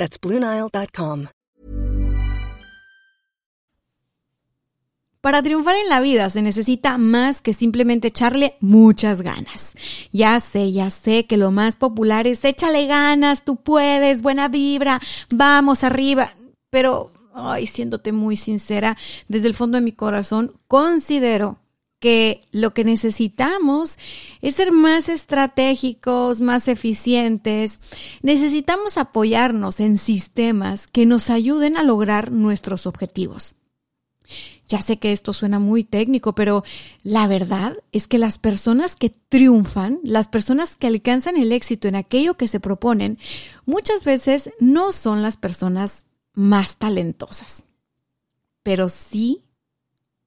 That's BlueNile.com. Para triunfar en la vida se necesita más que simplemente echarle muchas ganas. Ya sé, ya sé que lo más popular es échale ganas, tú puedes, buena vibra, vamos arriba. Pero, ay, siéndote muy sincera, desde el fondo de mi corazón, considero que lo que necesitamos es ser más estratégicos, más eficientes. Necesitamos apoyarnos en sistemas que nos ayuden a lograr nuestros objetivos. Ya sé que esto suena muy técnico, pero la verdad es que las personas que triunfan, las personas que alcanzan el éxito en aquello que se proponen, muchas veces no son las personas más talentosas. Pero sí,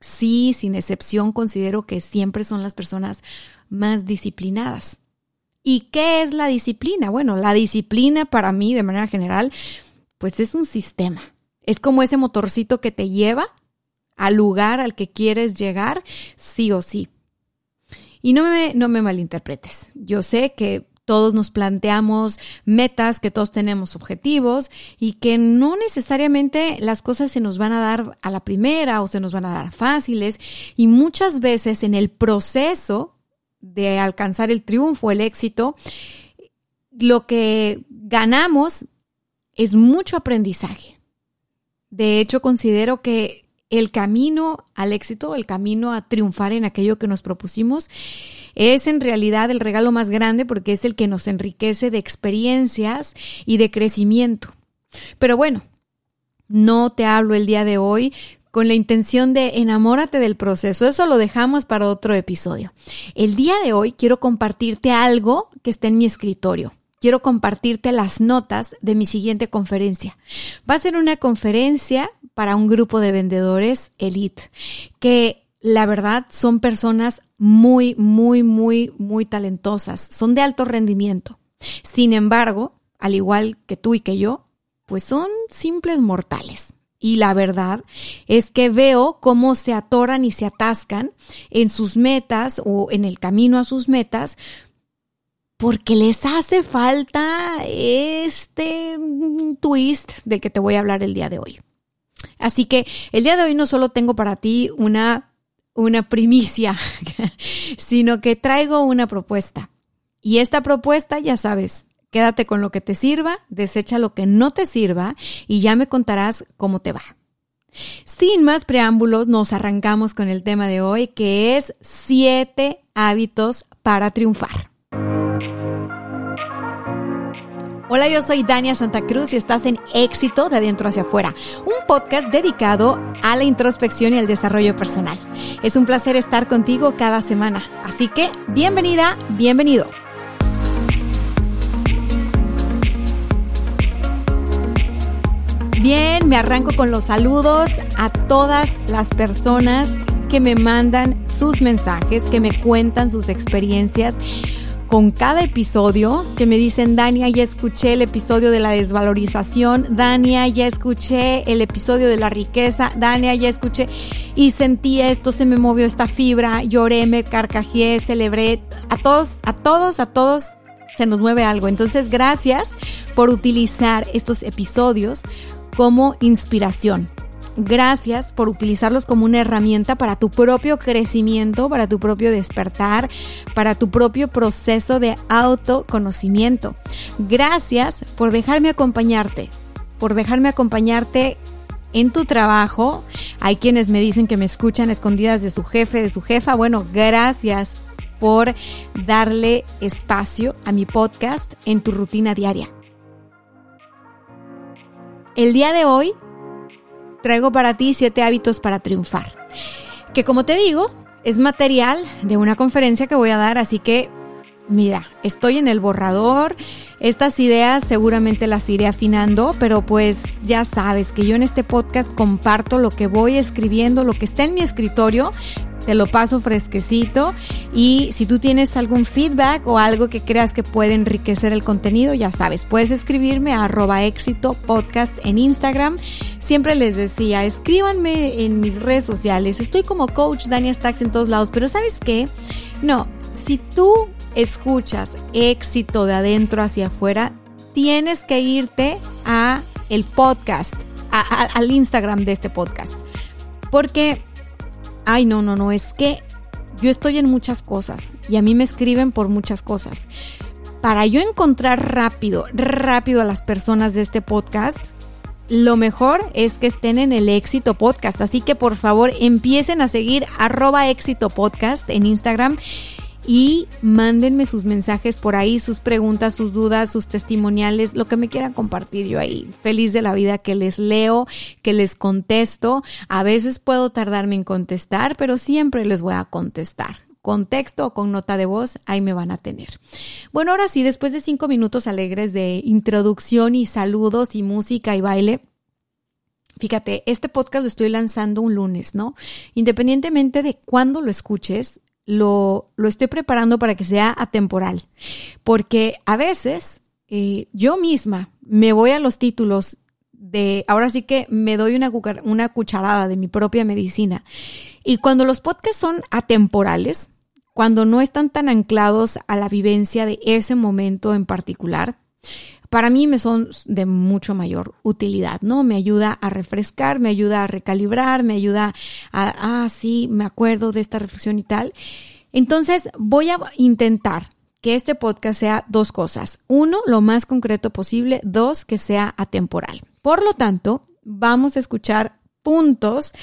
sí, sin excepción, considero que siempre son las personas más disciplinadas. ¿Y qué es la disciplina? Bueno, la disciplina para mí, de manera general, pues es un sistema. Es como ese motorcito que te lleva al lugar al que quieres llegar, sí o sí. Y no me, no me malinterpretes. Yo sé que todos nos planteamos metas, que todos tenemos objetivos y que no necesariamente las cosas se nos van a dar a la primera o se nos van a dar fáciles y muchas veces en el proceso de alcanzar el triunfo, el éxito, lo que ganamos es mucho aprendizaje. De hecho, considero que el camino al éxito, el camino a triunfar en aquello que nos propusimos, es en realidad el regalo más grande porque es el que nos enriquece de experiencias y de crecimiento. Pero bueno, no te hablo el día de hoy con la intención de enamórate del proceso. Eso lo dejamos para otro episodio. El día de hoy quiero compartirte algo que está en mi escritorio quiero compartirte las notas de mi siguiente conferencia. Va a ser una conferencia para un grupo de vendedores elite, que la verdad son personas muy, muy, muy, muy talentosas, son de alto rendimiento. Sin embargo, al igual que tú y que yo, pues son simples mortales. Y la verdad es que veo cómo se atoran y se atascan en sus metas o en el camino a sus metas porque les hace falta este twist del que te voy a hablar el día de hoy. Así que el día de hoy no solo tengo para ti una, una primicia, sino que traigo una propuesta. Y esta propuesta, ya sabes, quédate con lo que te sirva, desecha lo que no te sirva y ya me contarás cómo te va. Sin más preámbulos, nos arrancamos con el tema de hoy, que es siete hábitos para triunfar. Hola, yo soy Dania Santa Cruz y estás en Éxito de Adentro hacia afuera, un podcast dedicado a la introspección y el desarrollo personal. Es un placer estar contigo cada semana, así que bienvenida, bienvenido. Bien, me arranco con los saludos a todas las personas que me mandan sus mensajes, que me cuentan sus experiencias con cada episodio que me dicen, Dania, ya escuché el episodio de la desvalorización, Dania, ya escuché el episodio de la riqueza, Dania, ya escuché y sentí esto, se me movió esta fibra, lloré, me carcajeé, celebré. A todos, a todos, a todos se nos mueve algo. Entonces, gracias por utilizar estos episodios como inspiración. Gracias por utilizarlos como una herramienta para tu propio crecimiento, para tu propio despertar, para tu propio proceso de autoconocimiento. Gracias por dejarme acompañarte, por dejarme acompañarte en tu trabajo. Hay quienes me dicen que me escuchan escondidas de su jefe, de su jefa. Bueno, gracias por darle espacio a mi podcast en tu rutina diaria. El día de hoy traigo para ti siete hábitos para triunfar. Que como te digo, es material de una conferencia que voy a dar, así que mira, estoy en el borrador, estas ideas seguramente las iré afinando, pero pues ya sabes que yo en este podcast comparto lo que voy escribiendo, lo que está en mi escritorio, te lo paso fresquecito y si tú tienes algún feedback o algo que creas que puede enriquecer el contenido, ya sabes, puedes escribirme a arroba éxito podcast en Instagram. Siempre les decía, escríbanme en mis redes sociales. Estoy como coach Dania Stacks en todos lados, pero ¿sabes qué? No, si tú escuchas éxito de adentro hacia afuera, tienes que irte a el podcast, al Instagram de este podcast. Porque, ay, no, no, no, es que yo estoy en muchas cosas y a mí me escriben por muchas cosas. Para yo encontrar rápido, rápido a las personas de este podcast, lo mejor es que estén en el éxito podcast. Así que por favor empiecen a seguir arroba éxito podcast en Instagram y mándenme sus mensajes por ahí, sus preguntas, sus dudas, sus testimoniales, lo que me quieran compartir yo ahí. Feliz de la vida que les leo, que les contesto. A veces puedo tardarme en contestar, pero siempre les voy a contestar. Con texto o con nota de voz, ahí me van a tener. Bueno, ahora sí, después de cinco minutos alegres de introducción y saludos y música y baile, Fíjate, este podcast lo estoy lanzando un lunes, ¿no? Independientemente de cuándo lo escuches, lo, lo estoy preparando para que sea atemporal. Porque a veces eh, yo misma me voy a los títulos de, ahora sí que me doy una, una cucharada de mi propia medicina. Y cuando los podcasts son atemporales, cuando no están tan anclados a la vivencia de ese momento en particular, para mí me son de mucho mayor utilidad, ¿no? Me ayuda a refrescar, me ayuda a recalibrar, me ayuda a, ah, sí, me acuerdo de esta reflexión y tal. Entonces voy a intentar que este podcast sea dos cosas. Uno, lo más concreto posible. Dos, que sea atemporal. Por lo tanto, vamos a escuchar puntos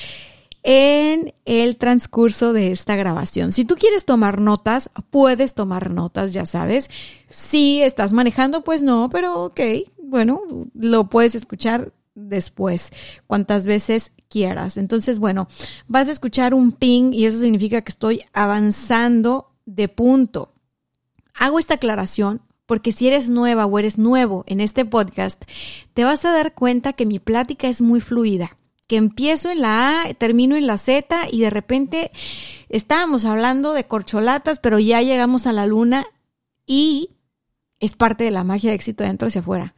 en el transcurso de esta grabación. Si tú quieres tomar notas, puedes tomar notas, ya sabes. Si estás manejando, pues no, pero ok, bueno, lo puedes escuchar después, cuantas veces quieras. Entonces, bueno, vas a escuchar un ping y eso significa que estoy avanzando de punto. Hago esta aclaración porque si eres nueva o eres nuevo en este podcast, te vas a dar cuenta que mi plática es muy fluida que empiezo en la A, termino en la Z y de repente estábamos hablando de corcholatas, pero ya llegamos a la luna y es parte de la magia de éxito de adentro hacia afuera.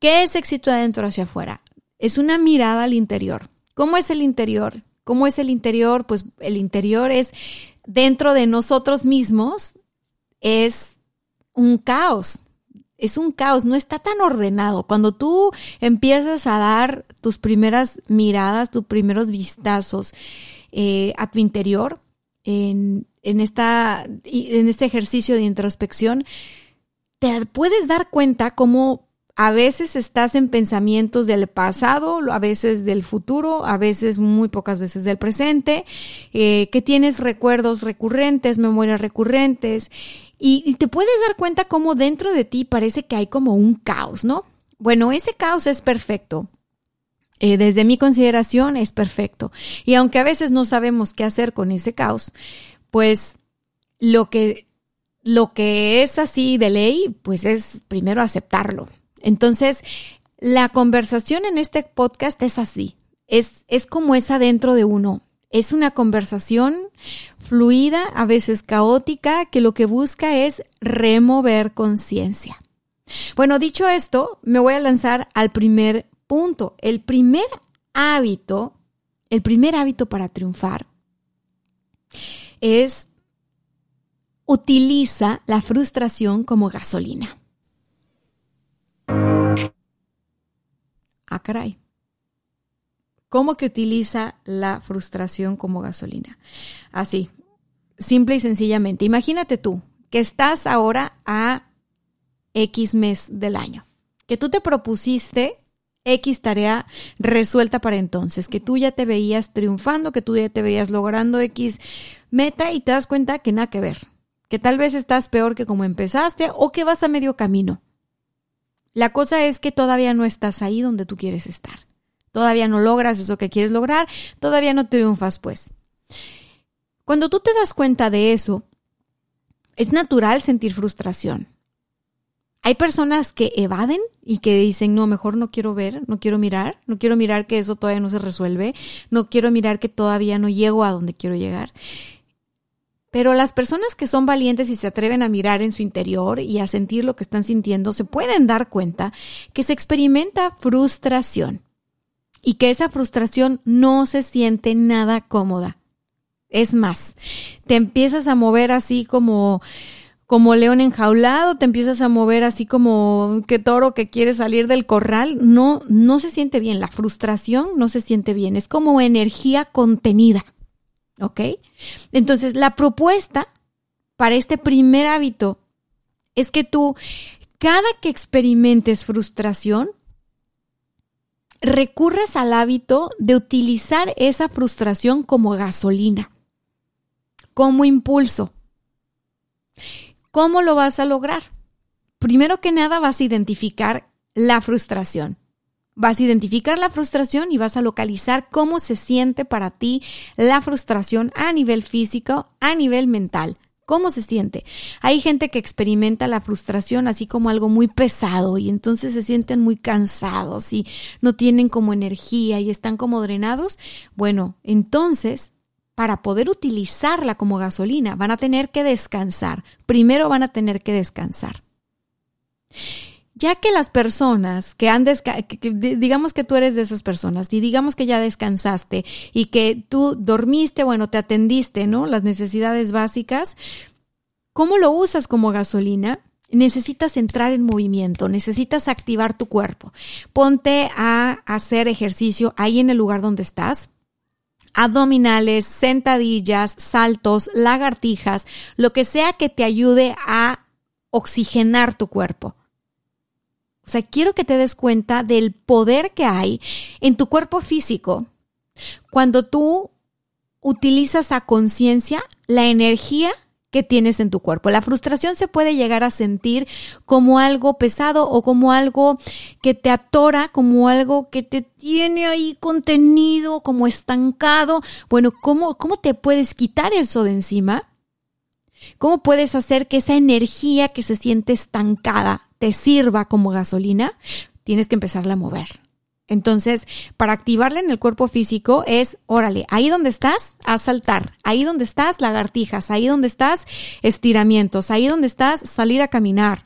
¿Qué es éxito de adentro hacia afuera? Es una mirada al interior. ¿Cómo es el interior? ¿Cómo es el interior? Pues el interior es dentro de nosotros mismos, es un caos es un caos, no está tan ordenado. Cuando tú empiezas a dar tus primeras miradas, tus primeros vistazos eh, a tu interior, en, en, esta, en este ejercicio de introspección, te puedes dar cuenta cómo a veces estás en pensamientos del pasado, a veces del futuro, a veces muy pocas veces del presente, eh, que tienes recuerdos recurrentes, memorias recurrentes y, te puedes dar cuenta cómo dentro de ti parece que hay como un caos, ¿no? Bueno, ese caos es perfecto. Eh, desde mi consideración es perfecto. Y aunque a veces no sabemos qué hacer con ese caos, pues lo que, lo que es así de ley, pues es primero aceptarlo. Entonces, la conversación en este podcast es así. Es, es como es adentro de uno. Es una conversación fluida, a veces caótica, que lo que busca es remover conciencia. Bueno, dicho esto, me voy a lanzar al primer punto. El primer hábito, el primer hábito para triunfar es utiliza la frustración como gasolina. Ah, caray. ¿Cómo que utiliza la frustración como gasolina? Así, simple y sencillamente. Imagínate tú que estás ahora a X mes del año, que tú te propusiste X tarea resuelta para entonces, que tú ya te veías triunfando, que tú ya te veías logrando X meta y te das cuenta que nada que ver, que tal vez estás peor que como empezaste o que vas a medio camino. La cosa es que todavía no estás ahí donde tú quieres estar. Todavía no logras eso que quieres lograr, todavía no triunfas, pues. Cuando tú te das cuenta de eso, Es natural sentir frustración. Hay personas que evaden y que dicen, no, mejor no quiero ver, no quiero mirar, no quiero mirar que eso todavía no se resuelve, no quiero mirar que todavía no llego a donde quiero llegar. Pero las personas que son valientes y se atreven a mirar en su interior y a sentir lo que están sintiendo, se pueden dar cuenta que se experimenta frustración y que esa frustración no se siente nada cómoda. Es más, te empiezas a mover así como como león enjaulado, te empiezas a mover así como que toro que quiere salir del corral, no no se siente bien, la frustración no se siente bien, es como energía contenida. ¿Ok? Entonces, la propuesta para este primer hábito es que tú, cada que experimentes frustración, recurres al hábito de utilizar esa frustración como gasolina, como impulso. ¿Cómo lo vas a lograr? Primero que nada vas a identificar la frustración. Vas a identificar la frustración y vas a localizar cómo se siente para ti la frustración a nivel físico, a nivel mental. ¿Cómo se siente? Hay gente que experimenta la frustración así como algo muy pesado y entonces se sienten muy cansados y no tienen como energía y están como drenados. Bueno, entonces, para poder utilizarla como gasolina, van a tener que descansar. Primero van a tener que descansar ya que las personas que han digamos que tú eres de esas personas y digamos que ya descansaste y que tú dormiste, bueno, te atendiste, ¿no? Las necesidades básicas, ¿cómo lo usas como gasolina? Necesitas entrar en movimiento, necesitas activar tu cuerpo. Ponte a hacer ejercicio ahí en el lugar donde estás abdominales, sentadillas, saltos, lagartijas, lo que sea que te ayude a oxigenar tu cuerpo. O sea, quiero que te des cuenta del poder que hay en tu cuerpo físico cuando tú utilizas a conciencia la energía que tienes en tu cuerpo. La frustración se puede llegar a sentir como algo pesado o como algo que te atora, como algo que te tiene ahí contenido, como estancado. Bueno, ¿cómo, cómo te puedes quitar eso de encima? ¿Cómo puedes hacer que esa energía que se siente estancada te sirva como gasolina, tienes que empezarla a mover. Entonces, para activarla en el cuerpo físico es, órale, ahí donde estás, a saltar, ahí donde estás, lagartijas, ahí donde estás, estiramientos, ahí donde estás, salir a caminar,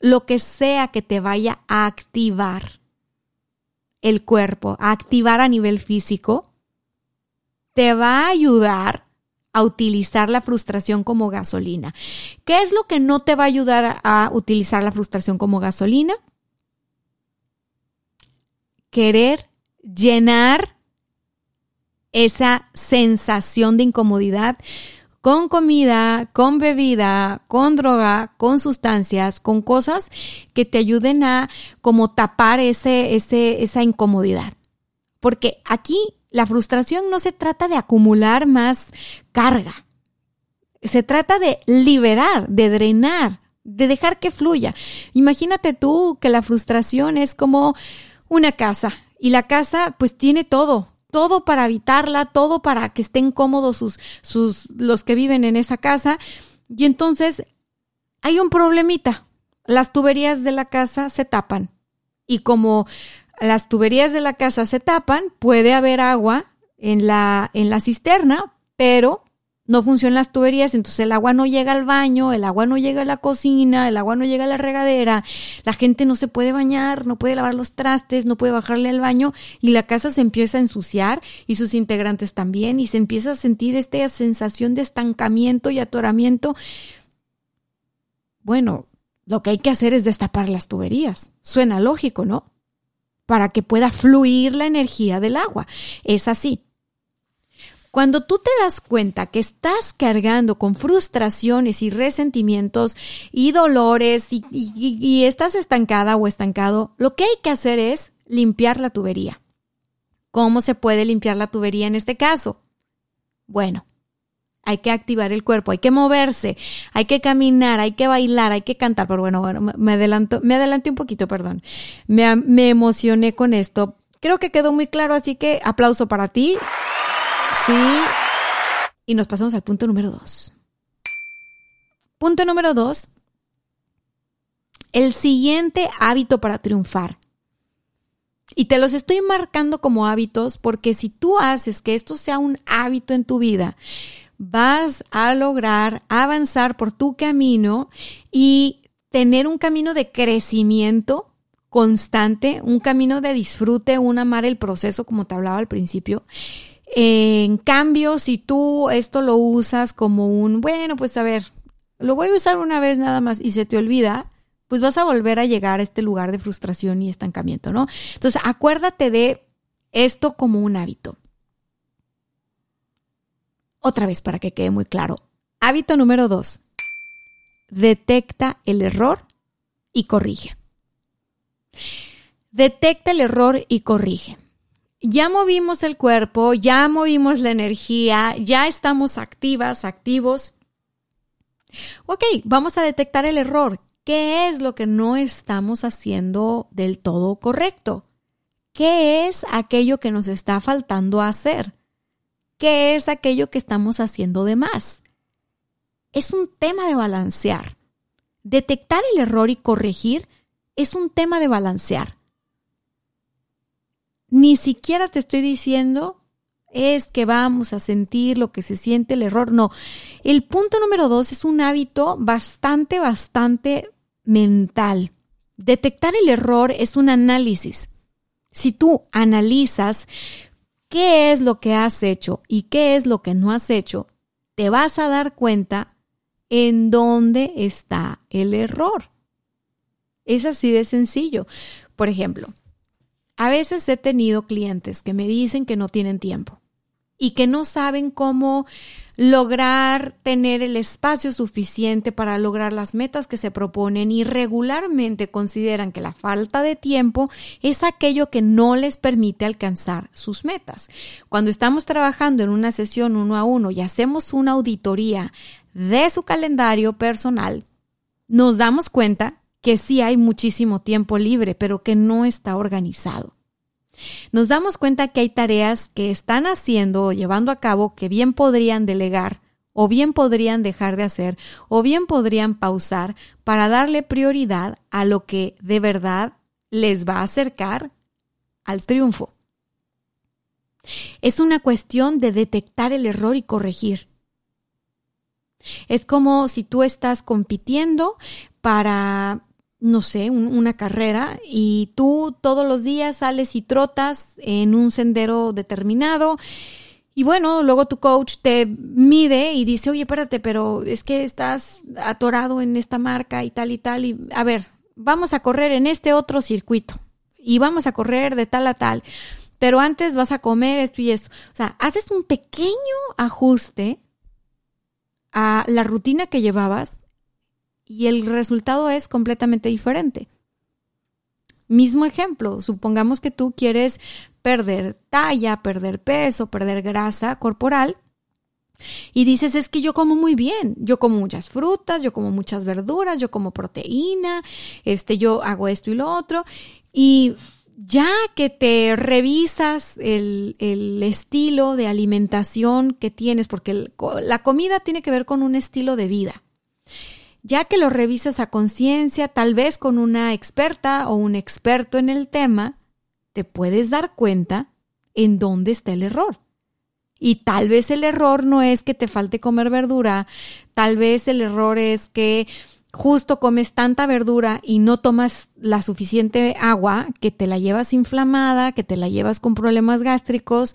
lo que sea que te vaya a activar el cuerpo, a activar a nivel físico, te va a ayudar a utilizar la frustración como gasolina. ¿Qué es lo que no te va a ayudar a, utilizar la frustración como gasolina? Querer llenar esa sensación de incomodidad con comida, con bebida, con droga, con sustancias, con cosas que te ayuden a como tapar ese, ese, esa incomodidad. Porque aquí la frustración no se trata de acumular más carga. Se trata de liberar, de drenar, de dejar que fluya. Imagínate tú que la frustración es como una casa y la casa pues tiene todo, todo para habitarla, todo para que estén cómodos sus, sus, los que viven en esa casa. Y entonces hay un problemita. Las tuberías de la casa se tapan. Y como las tuberías de la casa se tapan, puede haber agua en la, en la cisterna, pero no funcionan las tuberías, entonces el agua no llega al baño, el agua no llega a la cocina, el agua no llega a la regadera, la gente no se puede bañar, no puede lavar los trastes, no puede bajarle al baño y la casa se empieza a ensuciar y sus integrantes también y se empieza a sentir esta sensación de estancamiento y atoramiento. Bueno, lo que hay que hacer es destapar las tuberías. Suena lógico, ¿no? Para que pueda fluir la energía del agua. Es así. Cuando tú te das cuenta que estás cargando con frustraciones y resentimientos y dolores y, estás estancada o estancado, lo que hay que hacer es limpiar la tubería. ¿Cómo se puede limpiar la tubería en este caso? Bueno, hay que activar el cuerpo, hay que moverse, hay que caminar, hay que bailar, hay que cantar. Pero bueno, bueno me adelanto, me adelanté un poquito, perdón. Me, me emocioné con esto. Creo que quedó muy claro, así que aplauso para ti. Sí. Y nos pasamos al punto número dos. Punto número dos, el siguiente hábito para triunfar. Y te los estoy marcando como hábitos porque si tú haces que esto sea un hábito en tu vida, vas a lograr avanzar por tu camino y tener un camino de crecimiento constante, un camino de disfrute, un amar el proceso, como te hablaba al principio. En cambio, si tú esto lo usas como un, bueno, pues a ver, lo voy a usar una vez nada más y se te olvida, pues vas a volver a llegar a este lugar de frustración y estancamiento, ¿no? Entonces, acuérdate de esto como un hábito. Otra vez para que quede muy claro. Hábito número dos. Detecta el error y corrige. Detecta el error y corrige. Ya movimos el cuerpo, ya movimos la energía, ya estamos activas, activos. Ok, vamos a detectar el error. ¿Qué es lo que no estamos haciendo del todo correcto? ¿Qué es aquello que nos está faltando hacer? ¿Qué es aquello que estamos haciendo de más? Es un tema de balancear. Detectar el error y corregir es un tema de balancear. Ni siquiera te estoy diciendo es que vamos a sentir lo que se siente el error. No, el punto número dos es un hábito bastante, bastante mental. Detectar el error es un análisis. Si tú analizas qué es lo que has hecho y qué es lo que no has hecho, te vas a dar cuenta en dónde está el error. Es así de sencillo. Por ejemplo, a veces he tenido clientes que me dicen que no tienen tiempo y que no saben cómo lograr tener el espacio suficiente para lograr las metas que se proponen y regularmente consideran que la falta de tiempo es aquello que no les permite alcanzar sus metas. Cuando estamos trabajando en una sesión uno a uno y hacemos una auditoría de su calendario personal, nos damos cuenta que sí hay muchísimo tiempo libre, pero que no está organizado. Nos damos cuenta que hay tareas que están haciendo o llevando a cabo que bien podrían delegar o bien podrían dejar de hacer o bien podrían pausar para darle prioridad a lo que de verdad les va a acercar al triunfo. Es una cuestión de detectar el error y corregir. Es como si tú estás compitiendo para no sé, una carrera y tú todos los días sales y trotas en un sendero determinado. Y bueno, luego tu coach te mide y dice, oye, espérate, pero es que estás atorado en esta marca y tal y tal. Y a ver, vamos a correr en este otro circuito y vamos a correr de tal a tal. Pero antes vas a comer esto y esto. O sea, haces un pequeño ajuste a la rutina que llevabas y el resultado es completamente diferente. Mismo ejemplo, supongamos que tú quieres perder talla, perder peso, perder grasa corporal y dices, es que yo como muy bien, yo como muchas frutas, yo como muchas verduras, yo como proteína, este, yo hago esto y lo otro y ya que te revisas el, el estilo de alimentación que tienes, porque la comida tiene que ver con un estilo de vida ya que lo revisas a conciencia, tal vez con una experta o un experto en el tema, te puedes dar cuenta en dónde está el error. Y tal vez el error no es que te falte comer verdura, tal vez el error es que justo comes tanta verdura y no tomas la suficiente agua, que te la llevas inflamada, que te la llevas con problemas gástricos,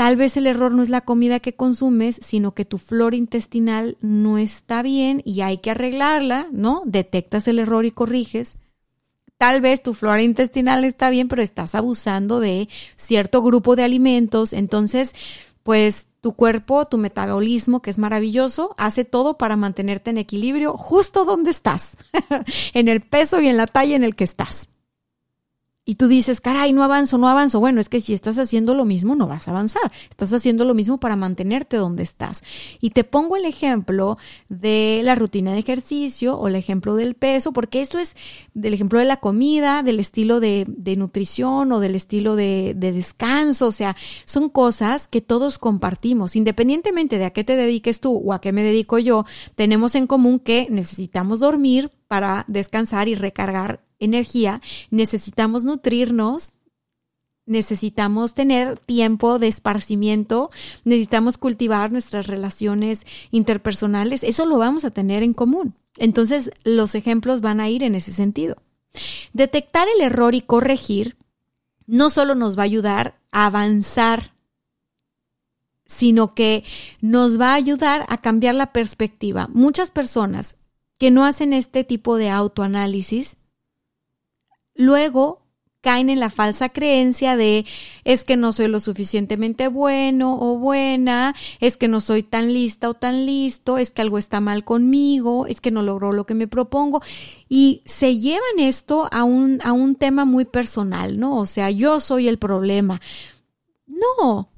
Tal vez el error no es la comida que consumes, sino que tu flora intestinal no está bien y hay que arreglarla, ¿no? Detectas el error y corriges. Tal vez tu flora intestinal está bien, pero estás abusando de cierto grupo de alimentos. Entonces, pues tu cuerpo, tu metabolismo, que es maravilloso, hace todo para mantenerte en equilibrio justo donde estás, en el peso y en la talla en el que estás. Y tú dices, caray, no avanzo, no avanzo. Bueno, es que si estás haciendo lo mismo, no vas a avanzar. Estás haciendo lo mismo para mantenerte donde estás. Y te pongo el ejemplo de la rutina de ejercicio o el ejemplo del peso, porque esto es del ejemplo de la comida, del estilo de, nutrición o del estilo de, de descanso. O sea, son cosas que todos compartimos. Independientemente de a qué te dediques tú o a qué me dedico yo, tenemos en común que necesitamos dormir para descansar y recargar energía, necesitamos nutrirnos, necesitamos tener tiempo de esparcimiento, necesitamos cultivar nuestras relaciones interpersonales, eso lo vamos a tener en común. Entonces, los ejemplos van a ir en ese sentido. Detectar el error y corregir no solo nos va a ayudar a avanzar, sino que nos va a ayudar a cambiar la perspectiva. Muchas personas que no hacen este tipo de autoanálisis luego caen en la falsa creencia de es que no soy lo suficientemente bueno o buena, es que no soy tan lista o tan listo, es que algo está mal conmigo, es que no logro lo que me propongo y se llevan esto a un, a un tema muy personal, ¿no? O sea, yo soy el problema. No,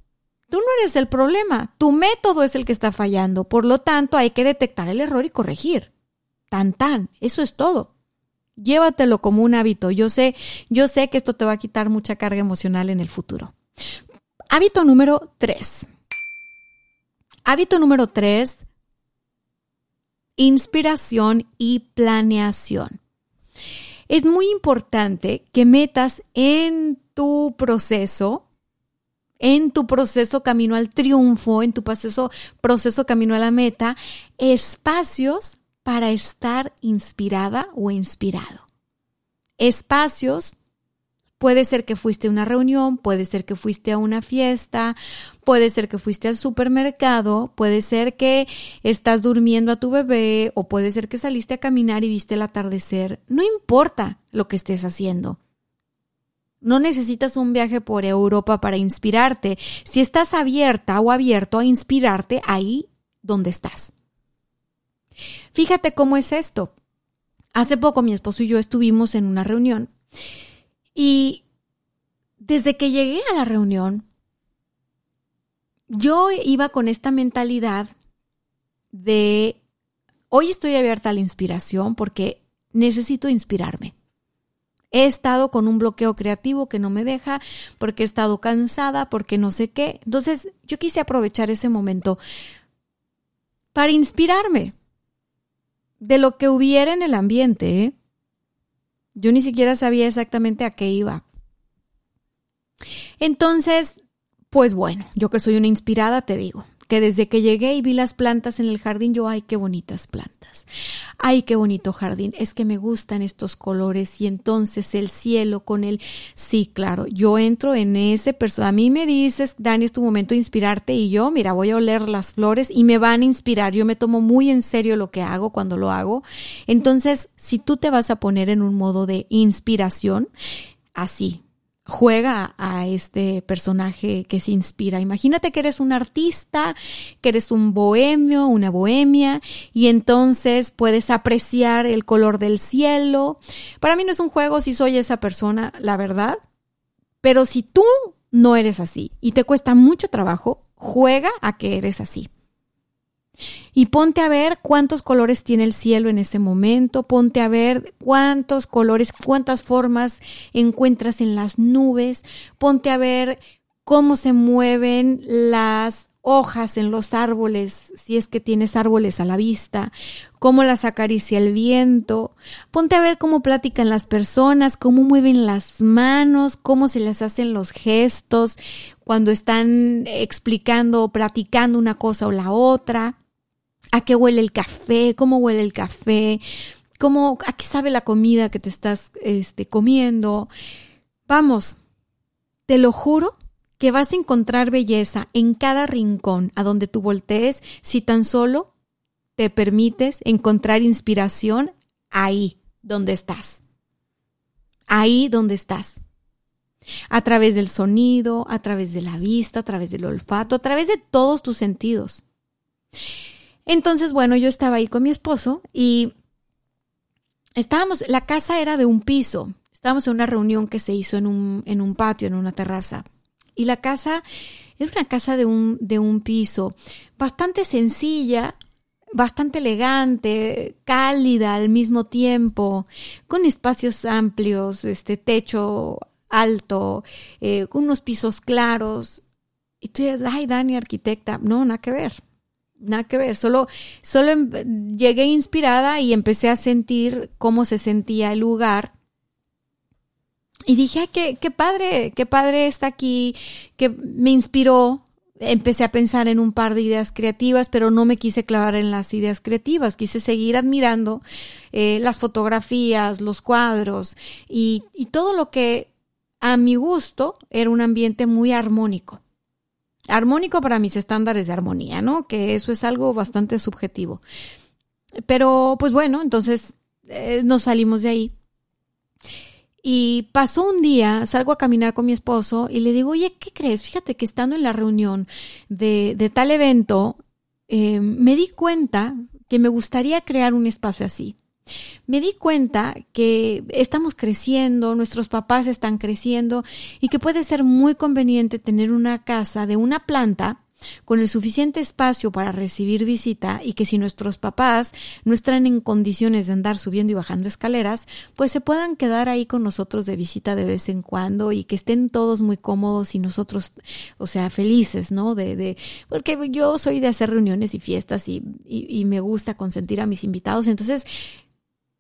tú no eres el problema, tu método es el que está fallando, por lo tanto hay que detectar el error y corregir. Tan tan, eso es todo. Llévatelo como un hábito. Yo sé, yo sé que esto te va a quitar mucha carga emocional en el futuro. Hábito número tres. Hábito número tres, inspiración y planeación. Es muy importante que metas en tu proceso, en tu proceso camino al triunfo, en tu proceso, proceso camino a la meta, espacios para estar inspirada o inspirado. Espacios, puede ser que fuiste a una reunión, puede ser que fuiste a una fiesta, puede ser que fuiste al supermercado, puede ser que estás durmiendo a tu bebé o puede ser que saliste a caminar y viste el atardecer. No importa lo que estés haciendo. No necesitas un viaje por Europa para inspirarte. Si estás abierta o abierto a inspirarte ahí donde estás. Fíjate cómo es esto. Hace poco mi esposo y yo estuvimos en una reunión y desde que llegué a la reunión, yo iba con esta mentalidad de hoy estoy abierta a la inspiración porque necesito inspirarme. He estado con un bloqueo creativo que no me deja, porque he estado cansada, porque no sé qué. Entonces, yo quise aprovechar ese momento para inspirarme, de lo que hubiera en el ambiente. ¿eh? Yo ni siquiera sabía exactamente a qué iba. Entonces, pues bueno, yo que soy una inspirada, te digo, que desde que llegué y vi las plantas en el jardín, yo, ay, qué bonitas plantas. Ay, qué bonito jardín. Es que me gustan estos colores y entonces el cielo con el, sí, claro, yo entro en ese personaje. A mí me dices, Dani, es tu momento de inspirarte y yo, mira, voy a oler las flores y me van a inspirar. Yo me tomo muy en serio lo que hago cuando lo hago. Entonces, si tú te vas a poner en un modo de inspiración, así, juega a este personaje que se inspira. Imagínate que eres un artista, que eres un bohemio, una bohemia, y entonces puedes apreciar el color del cielo. Para mí no es un juego si soy esa persona, la verdad, pero si tú no eres así y te cuesta mucho trabajo, juega a que eres así. Y ponte a ver cuántos colores tiene el cielo en ese momento, ponte a ver cuántos colores, cuántas formas encuentras en las nubes, ponte a ver cómo se mueven las hojas en los árboles, si es que tienes árboles a la vista, cómo las acaricia el viento, ponte a ver cómo platican las personas, cómo mueven las manos, cómo se les hacen los gestos cuando están explicando o platicando una cosa o la otra a qué huele el café, cómo huele el café, cómo, a qué sabe la comida que te estás este, comiendo. Vamos, te lo juro que vas a encontrar belleza en cada rincón a donde tú voltees si tan solo te permites encontrar inspiración ahí donde estás. Ahí donde estás. A través del sonido, a través de la vista, a través del olfato, a través de todos tus sentidos. Entonces, bueno, yo estaba ahí con mi esposo y estábamos, la casa era de un piso, Estábamos en una reunión que se hizo en un, en un patio, en una terraza. Y la casa era una casa de un, de un piso bastante sencilla, bastante elegante, cálida al mismo tiempo, con espacios amplios, este techo alto, eh, unos pisos claros. Y tú dices, ay, Dani, arquitecta. No, nada que ver. Nada que ver. Solo, solo em, llegué inspirada y empecé a sentir cómo se sentía el lugar. Y dije, qué, qué padre, qué padre está aquí, que me inspiró. Empecé a pensar en un par de ideas creativas, pero no me quise clavar en las ideas creativas. Quise seguir admirando eh, las fotografías, los cuadros y, y todo lo que a mi gusto era un ambiente muy armónico armónico para mis estándares de armonía, ¿no? Que eso es algo bastante subjetivo. Pero pues bueno, entonces eh, nos salimos de ahí. Y pasó un día, salgo a caminar con mi esposo y le digo, oye, ¿qué crees? Fíjate que estando en la reunión de, tal evento, eh, me di cuenta que me gustaría crear un espacio así me di cuenta que estamos creciendo, nuestros papás están creciendo y que puede ser muy conveniente tener una casa de una planta con el suficiente espacio para recibir visita y que si nuestros papás no están en condiciones de andar subiendo y bajando escaleras, pues se puedan quedar ahí con nosotros de visita de vez en cuando y que estén todos muy cómodos y nosotros, o sea, felices, ¿no? De, de porque yo soy de hacer reuniones y fiestas y, y, y me gusta consentir a mis invitados, entonces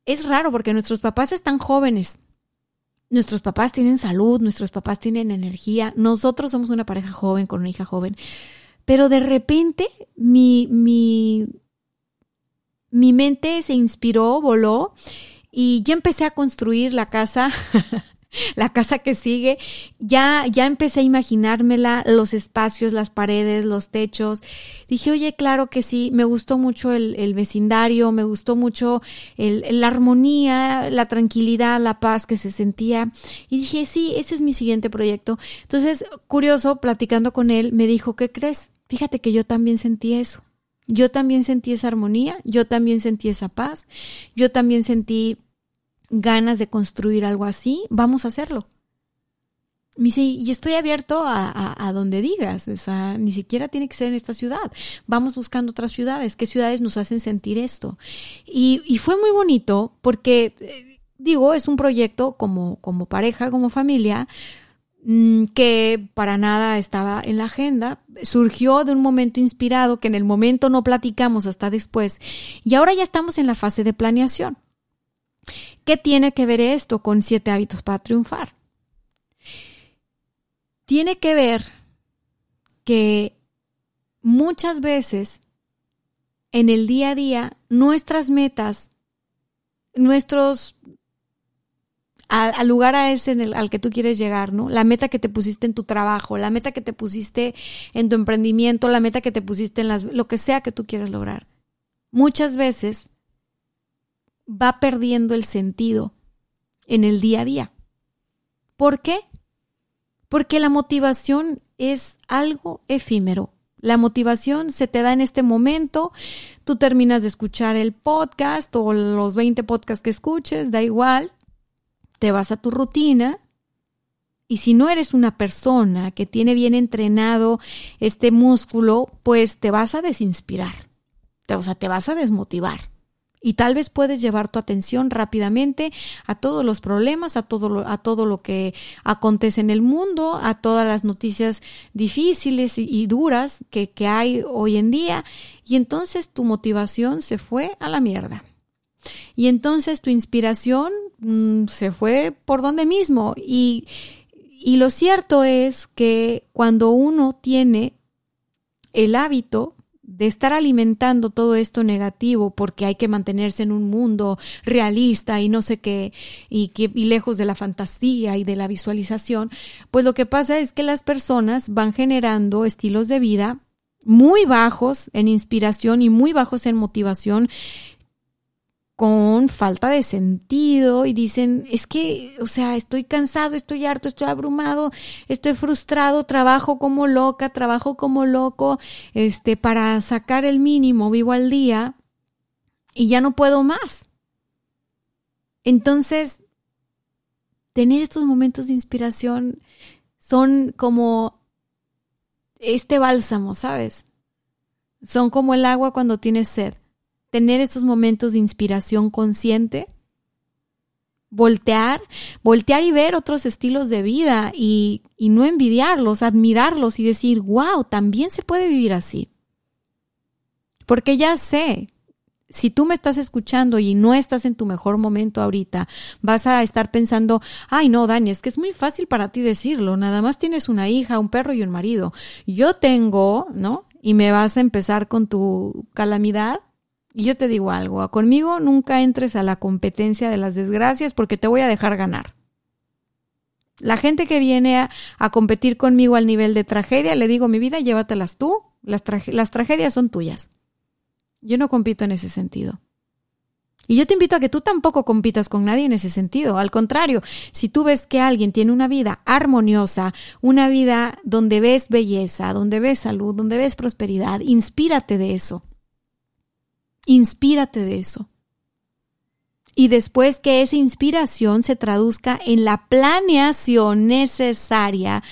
es raro porque nuestros papás están jóvenes. Nuestros papás tienen salud, nuestros papás tienen energía, nosotros somos una pareja joven con una hija joven, pero de repente mi, mi, mi mente se inspiró, voló y ya empecé a construir la casa la casa que sigue, ya, ya empecé a imaginármela, los espacios, las paredes, los techos. Dije, oye, claro que sí, me gustó mucho el, el vecindario, me gustó mucho el, la armonía, la tranquilidad, la paz que se sentía. Y dije, sí, ese es mi siguiente proyecto. Entonces, curioso, platicando con él, me dijo, ¿qué crees? Fíjate que yo también sentí eso. Yo también sentí esa armonía, yo también sentí esa paz, yo también sentí ganas de construir algo así, vamos a hacerlo. Me dice, y estoy abierto a, donde digas, o sea, ni siquiera tiene que ser en esta ciudad. Vamos buscando otras ciudades, qué ciudades nos hacen sentir esto. Y, fue muy bonito porque, eh, digo, es un proyecto como, como pareja, como familia, mm, que para nada estaba en la agenda, surgió de un momento inspirado que en el momento no platicamos hasta después y ahora ya estamos en la fase de planeación. ¿Qué tiene que ver esto con siete hábitos para triunfar? Tiene que ver que muchas veces en el día a día nuestras metas, nuestros al, lugar a ese al que tú quieres llegar, ¿no? La meta que te pusiste en tu trabajo, la meta que te pusiste en tu emprendimiento, la meta que te pusiste en las lo que sea que tú quieras lograr. Muchas veces va perdiendo el sentido en el día a día. ¿Por qué? Porque la motivación es algo efímero. La motivación se te da en este momento, tú terminas de escuchar el podcast o los 20 podcasts que escuches, da igual, te vas a tu rutina y si no eres una persona que tiene bien entrenado este músculo, pues te vas a desinspirar, o sea, te vas a desmotivar y tal vez puedes llevar tu atención rápidamente a todos los problemas, a todo lo, a todo lo que acontece en el mundo, a todas las noticias difíciles y, duras que, que hay hoy en día y entonces tu motivación se fue a la mierda. Y entonces tu inspiración mm, se fue por donde mismo y, y lo cierto es que cuando uno tiene el hábito de estar alimentando todo esto negativo porque hay que mantenerse en un mundo realista y no sé qué, y, que, y lejos de la fantasía y de la visualización, pues lo que pasa es que las personas van generando estilos de vida muy bajos en inspiración y muy bajos en motivación con falta de sentido y dicen, es que, o sea, estoy cansado, estoy harto, estoy abrumado, estoy frustrado, trabajo como loca, trabajo como loco, este, para sacar el mínimo, vivo al día y ya no puedo más. Entonces, tener estos momentos de inspiración son como este bálsamo, ¿sabes? Son como el agua cuando tienes sed. Tener estos momentos de inspiración consciente, voltear, voltear y ver otros estilos de vida y, no envidiarlos, admirarlos y decir, wow, también se puede vivir así. Porque ya sé si tú me estás escuchando y no estás en tu mejor momento ahorita, vas a estar pensando, ay no, Dani, es que es muy fácil para ti decirlo, nada más tienes una hija, un perro y un marido. Yo tengo, ¿no? Y me vas a empezar con tu calamidad. Y yo te digo algo, conmigo nunca entres a la competencia de las desgracias porque te voy a dejar ganar. La gente que viene a, competir conmigo al nivel de tragedia, le digo, mi vida, llévatelas tú, las, las tragedias son tuyas. Yo no compito en ese sentido. Y yo te invito a que tú tampoco compitas con nadie en ese sentido. Al contrario, si tú ves que alguien tiene una vida armoniosa, una vida donde ves belleza, donde ves salud, donde ves prosperidad, inspírate de eso. Inspírate de eso. Y después que esa inspiración se traduzca en la planeación necesaria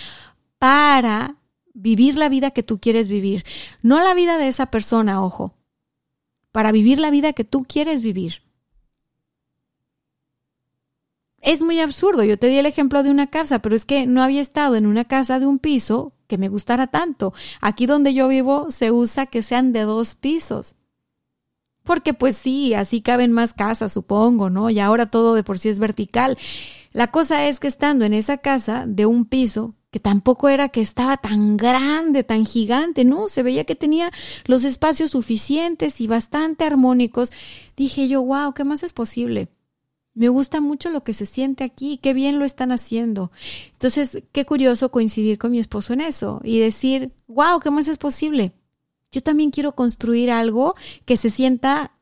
para vivir la vida que tú quieres vivir. No la vida de esa persona, ojo, para vivir la vida que tú quieres vivir. Es muy absurdo, yo te di el ejemplo de una casa, pero es que no había estado en una casa de un piso que me gustara tanto. Aquí donde yo vivo se usa que sean de dos pisos. Porque pues sí, así caben más casas, supongo, ¿no? Y ahora todo de por sí es vertical. La cosa es que estando en esa casa de un piso, que tampoco era que estaba tan grande, tan gigante, no, se veía que tenía los espacios suficientes y bastante armónicos. Dije yo, wow, ¿qué más es posible? Me gusta mucho lo que se siente aquí, qué bien lo están haciendo. Entonces, qué curioso coincidir con mi esposo en eso y decir, wow, ¿qué más es posible? Yo también quiero construir algo que se sienta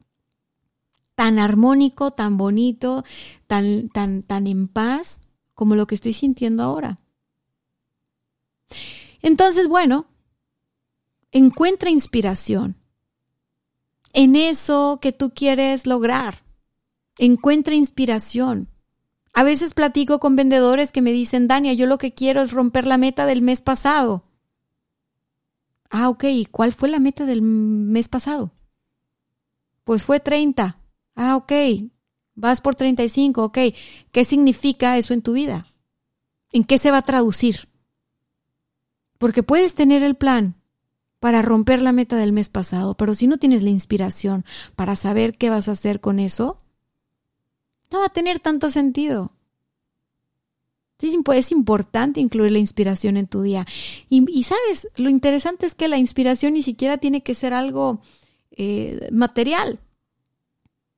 tan armónico, tan bonito, tan, tan, tan en paz como lo que estoy sintiendo ahora. Entonces, bueno, encuentra inspiración en eso que tú quieres lograr. Encuentra inspiración. A veces platico con vendedores que me dicen, Dania, yo lo que quiero es romper la meta del mes pasado. Ah, ok, ¿y cuál fue la meta del mes pasado? Pues fue 30. Ah, ok, vas por 35, ok. ¿Qué significa eso en tu vida? ¿En qué se va a traducir? Porque puedes tener el plan para romper la meta del mes pasado, pero si no tienes la inspiración para saber qué vas a hacer con eso, no va a tener tanto sentido. Es importante incluir la inspiración en tu día. Y, sabes, lo interesante es que la inspiración ni siquiera tiene que ser algo eh, material.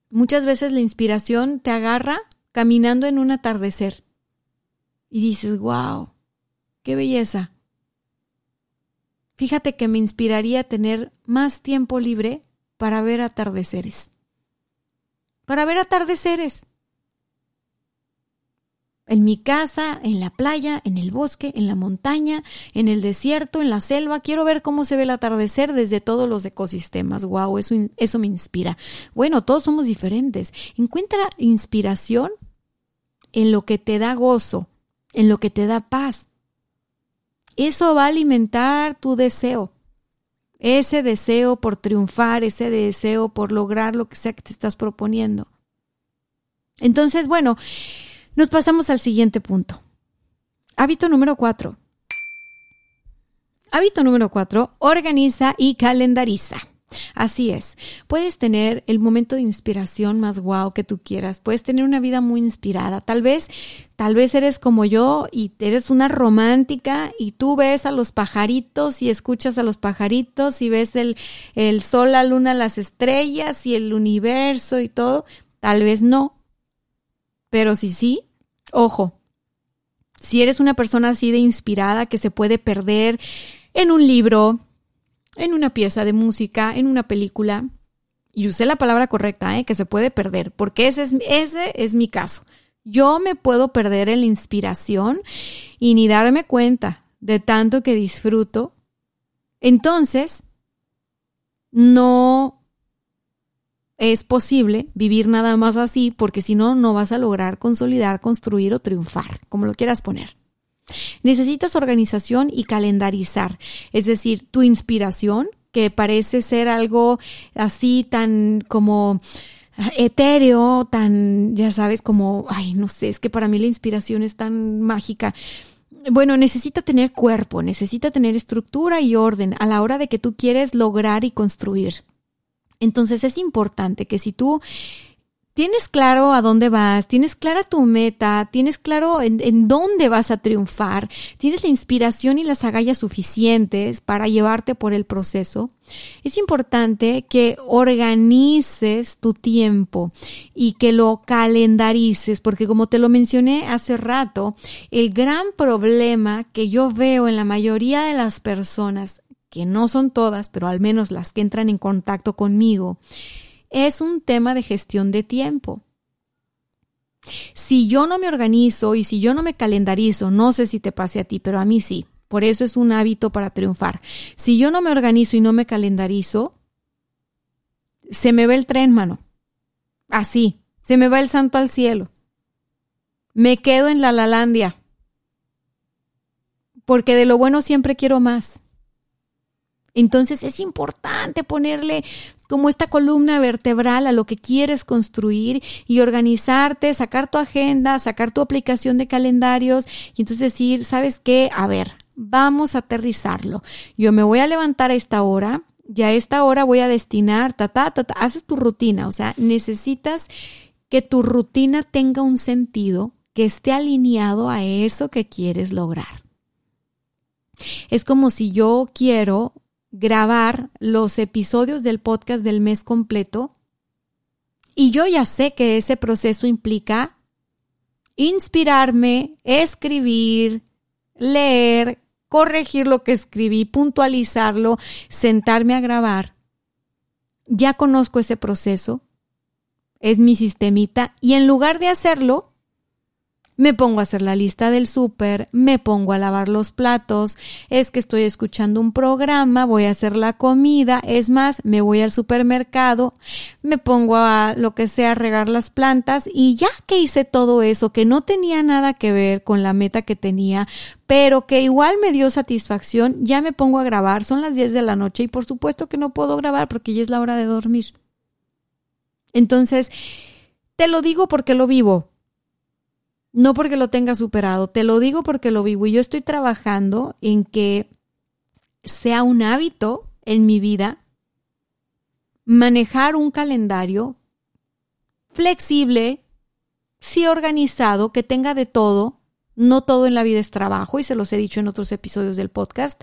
Muchas veces la inspiración te agarra caminando en un atardecer y dices, wow, qué belleza. Fíjate que me inspiraría tener más tiempo libre para ver atardeceres. Para ver atardeceres. En mi casa, en la playa, en el bosque, en la montaña, en el desierto, en la selva. Quiero ver cómo se ve el atardecer desde todos los ecosistemas. Wow, eso, eso me inspira. Bueno, todos somos diferentes. Encuentra inspiración en lo que te da gozo, en lo que te da paz. Eso va a alimentar tu deseo. Ese deseo por triunfar, ese deseo por lograr lo que sea que te estás proponiendo. Entonces, bueno, nos pasamos al siguiente punto. Hábito número cuatro. Hábito número cuatro, organiza y calendariza. Así es, puedes tener el momento de inspiración más guau que tú quieras, puedes tener una vida muy inspirada, tal vez, tal vez eres como yo y eres una romántica y tú ves a los pajaritos y escuchas a los pajaritos y ves el, el sol, la luna, las estrellas y el universo y todo, tal vez no, pero si sí, ojo, si eres una persona así de inspirada que se puede perder en un libro, en una pieza de música, en una película. Y usé la palabra correcta, ¿eh? que se puede perder, porque ese es, ese es mi caso. Yo me puedo perder en la inspiración y ni darme cuenta de tanto que disfruto. Entonces, no es posible vivir nada más así, porque si no, no vas a lograr consolidar, construir o triunfar, como lo quieras poner. Necesitas organización y calendarizar, es decir, tu inspiración, que parece ser algo así tan como etéreo, tan, ya sabes, como, ay, no sé, es que para mí la inspiración es tan mágica. Bueno, necesita tener cuerpo, necesita tener estructura y orden a la hora de que tú quieres lograr y construir. Entonces es importante que si tú tienes claro a dónde vas, tienes clara tu meta, tienes claro en, dónde vas a triunfar, tienes la inspiración y las agallas suficientes para llevarte por el proceso, es importante que organices tu tiempo y que lo calendarices, porque como te lo mencioné hace rato, el gran problema que yo veo en la mayoría de las personas, que no son todas, pero al menos las que entran en contacto conmigo, es un tema de gestión de tiempo. Si yo no me organizo y si yo no me calendarizo, no sé si te pase a ti, pero a mí sí. Por eso es un hábito para triunfar. Si yo no me organizo y no me calendarizo, se me va el tren, mano. Así, se me va el santo al cielo. Me quedo en la lalandia. Porque de lo bueno siempre quiero más. Entonces es importante ponerle como esta columna vertebral a lo que quieres construir y organizarte, sacar tu agenda, sacar tu aplicación de calendarios y entonces decir, ¿sabes qué? A ver, vamos a aterrizarlo. Yo me voy a levantar a esta hora, ya a esta hora voy a destinar, ta, ta, ta, ta, haces tu rutina, o sea, necesitas que tu rutina tenga un sentido que esté alineado a eso que quieres lograr. Es como si yo quiero grabar los episodios del podcast del mes completo. Y yo ya sé que ese proceso implica inspirarme, escribir, leer, corregir lo que escribí, puntualizarlo, sentarme a grabar. Ya conozco ese proceso, es mi sistemita. Y en lugar de hacerlo, me pongo a hacer la lista del súper, me pongo a lavar los platos, es que estoy escuchando un programa, voy a hacer la comida, es más, me voy al supermercado, me pongo a lo que sea, regar las plantas y ya que hice todo eso, que no tenía nada que ver con la meta que tenía, pero que igual me dio satisfacción, ya me pongo a grabar, son las 10 de la noche y por supuesto que no puedo grabar porque ya es la hora de dormir. Entonces, te lo digo porque lo vivo, no porque lo tenga superado, te lo digo porque lo vivo y yo estoy trabajando en que sea un hábito en mi vida manejar un calendario flexible, sí organizado, que tenga de todo. No todo en la vida es trabajo, y se los he dicho en otros episodios del podcast,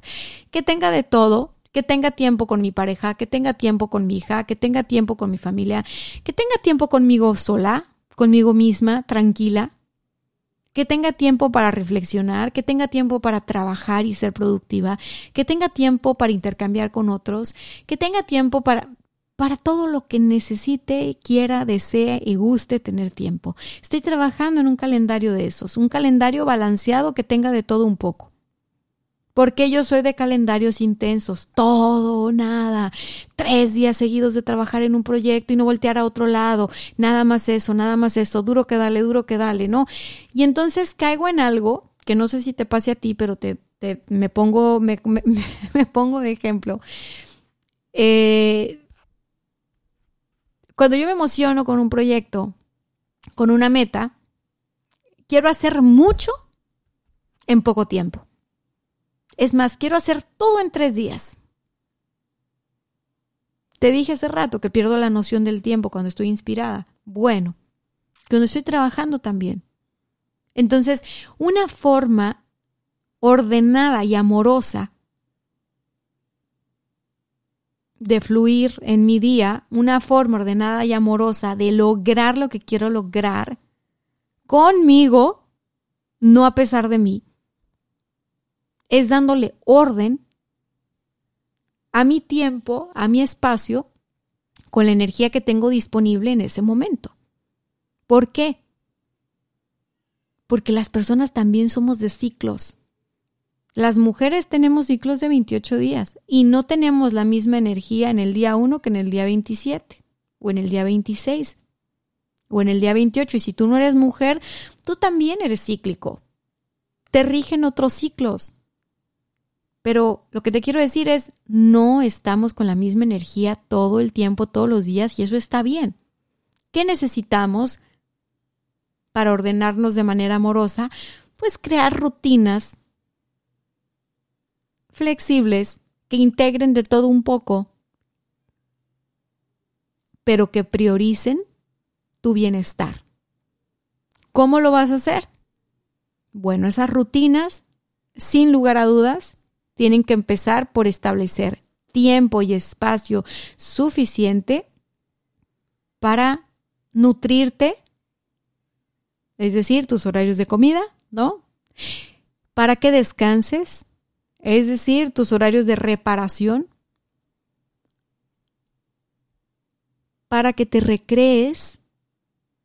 que tenga de todo, que tenga tiempo con mi pareja, que tenga tiempo con mi hija, que tenga tiempo con mi familia, que tenga tiempo conmigo sola, conmigo misma, tranquila, que tenga tiempo para reflexionar, que tenga tiempo para trabajar y ser productiva, que tenga tiempo para intercambiar con otros, que tenga tiempo para para todo lo que necesite, quiera, desee y guste tener tiempo. Estoy trabajando en un calendario de esos, un calendario balanceado que tenga de todo un poco porque yo soy de calendarios intensos, todo o nada, tres días seguidos de trabajar en un proyecto y no voltear a otro lado, nada más eso, nada más eso, duro que dale, duro que dale, ¿no? Y entonces caigo en algo que no sé si te pase a ti, pero te, me pongo, me, pongo de ejemplo. Eh, cuando yo me emociono con un proyecto, con una meta, quiero hacer mucho en poco tiempo. Es más, quiero hacer todo en tres días. Te dije hace rato que pierdo la noción del tiempo cuando estoy inspirada. Bueno, cuando estoy trabajando también. Entonces, una forma ordenada y amorosa de fluir en mi día, una forma ordenada y amorosa de lograr lo que quiero lograr conmigo, no a pesar de mí, es dándole orden a mi tiempo, a mi espacio, con la energía que tengo disponible en ese momento. ¿Por qué? Porque las personas también somos de ciclos. Las mujeres tenemos ciclos de 28 días y no tenemos la misma energía en el día 1 que en el día 27. o en el día 26 o en el día 28. Y si tú no eres mujer, tú también eres cíclico. Te rigen otros ciclos. Pero lo que te quiero decir es, no estamos con la misma energía todo el tiempo, todos los días, y eso está bien. ¿Qué necesitamos para ordenarnos de manera amorosa? Pues crear rutinas flexibles que integren de todo un poco, pero que prioricen tu bienestar. ¿Cómo lo vas a hacer? Bueno, esas rutinas, sin lugar a dudas, tienen que empezar por establecer tiempo y espacio suficiente para nutrirte, es decir, tus horarios de comida, ¿no? Para que descanses, es decir, tus horarios de reparación, para que te recrees,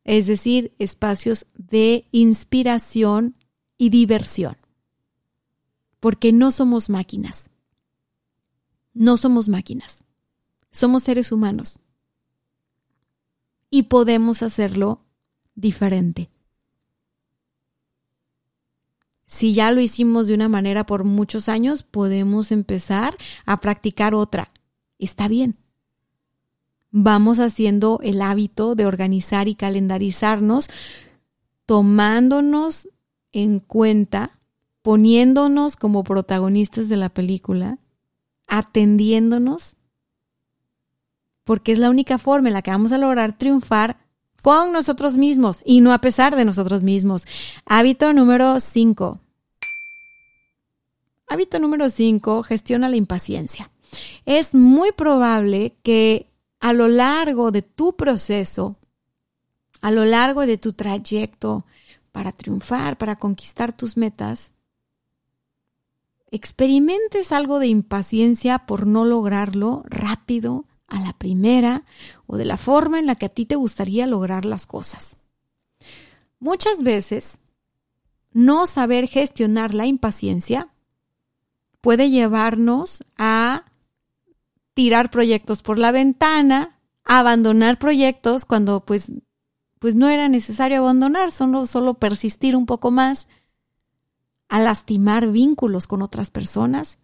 es decir, espacios de inspiración y diversión. Porque no somos máquinas. No somos máquinas. Somos seres humanos. Y podemos hacerlo diferente. Si ya lo hicimos de una manera por muchos años, podemos empezar a practicar otra. Está bien. Vamos haciendo el hábito de organizar y calendarizarnos, tomándonos en cuenta, poniéndonos como protagonistas de la película, atendiéndonos, porque es la única forma en la que vamos a lograr triunfar con nosotros mismos y no a pesar de nosotros mismos. Hábito número 5. Hábito número 5, gestiona la impaciencia. Es muy probable que a lo largo de tu proceso, a lo largo de tu trayecto para triunfar, para conquistar tus metas, experimentes algo de impaciencia por no lograrlo rápido, a la primera, o de la forma en la que a ti te gustaría lograr las cosas. Muchas veces, no saber gestionar la impaciencia puede llevarnos a tirar proyectos por la ventana, abandonar proyectos cuando pues, pues no era necesario abandonar, solo, solo persistir un poco más, a lastimar vínculos con otras personas.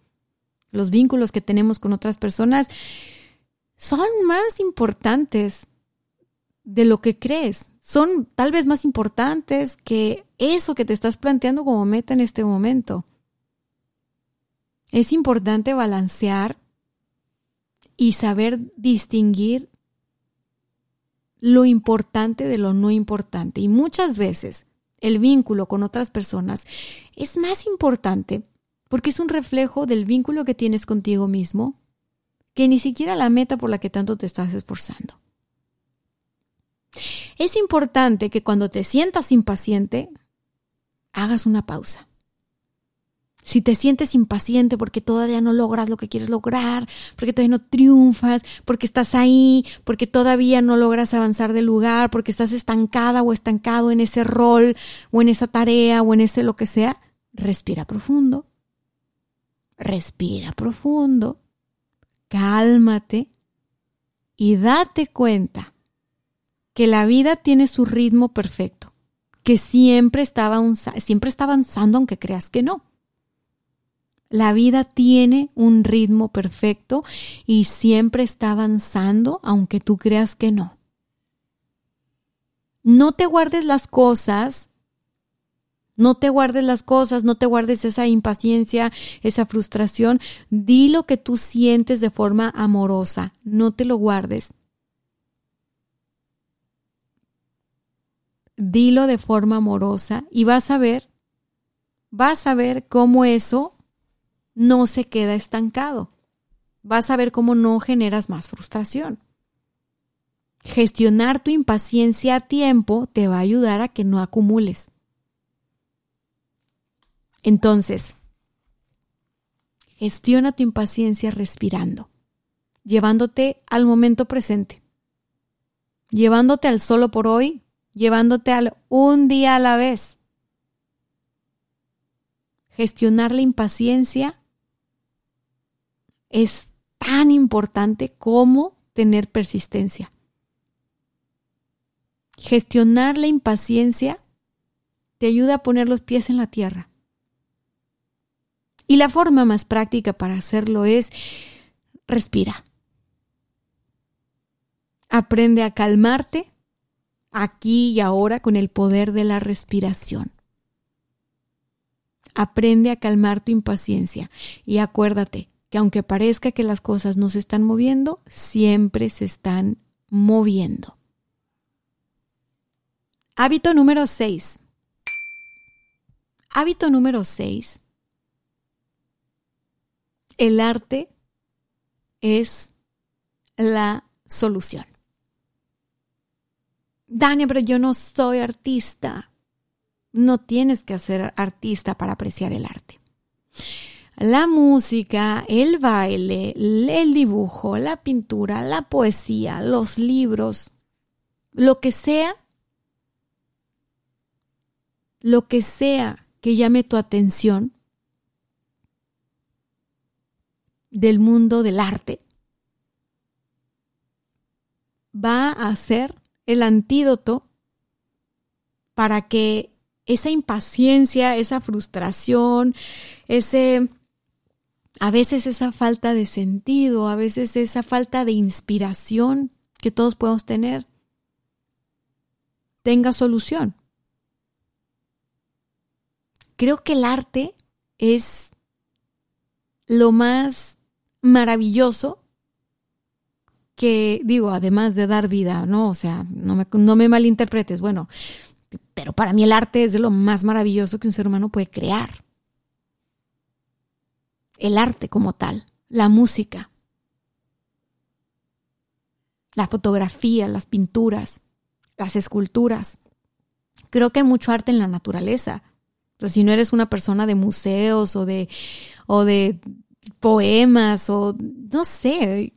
Los vínculos que tenemos con otras personas son más importantes de lo que crees. Son tal vez más importantes que eso que te estás planteando como meta en este momento. Es importante balancear y saber distinguir lo importante de lo no importante. Y muchas veces el vínculo con otras personas es más importante porque es un reflejo del vínculo que tienes contigo mismo que ni siquiera la meta por la que tanto te estás esforzando. Es importante que cuando te sientas impaciente, hagas una pausa si te sientes impaciente porque todavía no logras lo que quieres lograr, porque todavía no triunfas, porque estás ahí, porque todavía no logras avanzar del lugar, porque estás estancada o estancado en ese rol o en esa tarea o en ese lo que sea, respira profundo. Respira profundo. Cálmate y date cuenta que la vida tiene su ritmo perfecto, que siempre estaba, siempre está avanzando aunque creas que no. La vida tiene un ritmo perfecto y siempre está avanzando aunque tú creas que no. No te guardes las cosas, no te guardes las cosas, no te guardes esa impaciencia, esa frustración. Di lo que tú sientes de forma amorosa, no te lo guardes. Dilo de forma amorosa y vas a ver, vas a ver cómo eso no se queda estancado. Vas a ver cómo no generas más frustración. Gestionar tu impaciencia a tiempo te va a ayudar a que no acumules. Entonces, gestiona tu impaciencia respirando, llevándote al momento presente, llevándote al solo por hoy, llevándote al un día a la vez. Gestionar la impaciencia es tan importante como tener persistencia. Gestionar la impaciencia te ayuda a poner los pies en la tierra. Y la forma más práctica para hacerlo es respira. Aprende a calmarte aquí y ahora con el poder de la respiración. Aprende a calmar tu impaciencia y acuérdate que aunque parezca que las cosas no se están moviendo, siempre se están moviendo. Hábito número 6. Hábito número 6. El arte es la solución. Dania, pero yo no soy artista. No tienes que ser artista para apreciar el arte. La música, el baile, el dibujo, la pintura, la poesía, los libros, lo que sea, lo que sea que llame tu atención del mundo del arte, va a ser el antídoto para que esa impaciencia, esa frustración, ese a veces esa falta de sentido, a veces esa falta de inspiración que todos podemos tener, tenga solución. Creo que el arte es lo más maravilloso que, digo, además de dar vida, ¿no? O sea, no me, malinterpretes, bueno, pero para mí el arte es lo más maravilloso que un ser humano puede crear. El arte como tal, la música, la fotografía, las pinturas, las esculturas. Creo que hay mucho arte en la naturaleza. Pero si no eres una persona de museos o de, o de poemas o no sé,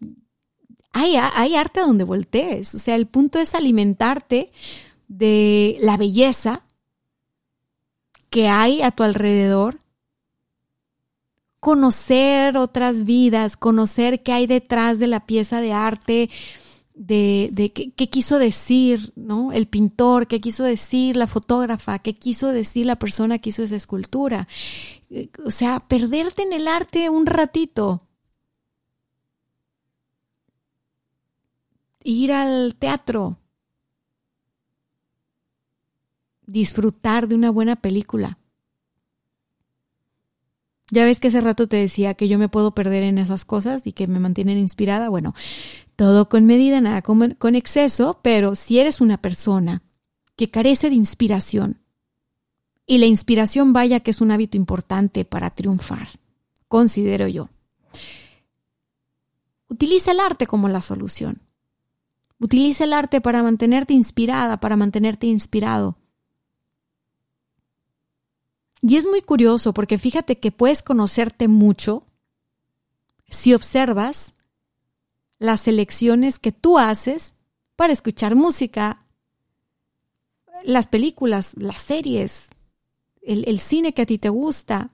hay, hay arte donde voltees. O sea, el punto es alimentarte de la belleza que hay a tu alrededor, conocer otras vidas, conocer qué hay detrás de la pieza de arte, de, qué, qué, quiso decir, ¿no? El pintor, qué quiso decir la fotógrafa, qué quiso decir la persona que hizo esa escultura. O sea, perderte en el arte un ratito. Ir al teatro. Disfrutar de una buena película. Ya ves que hace rato te decía que yo me puedo perder en esas cosas y que me mantienen inspirada. Bueno, todo con medida, nada con, con exceso, pero si eres una persona que carece de inspiración, y la inspiración vaya que es un hábito importante para triunfar, considero yo. Utiliza el arte como la solución. Utiliza el arte para mantenerte inspirada, para mantenerte inspirado. Y es muy curioso porque fíjate que puedes conocerte mucho si observas las selecciones que tú haces para escuchar música, las películas, las series, el, el, cine que a ti te gusta,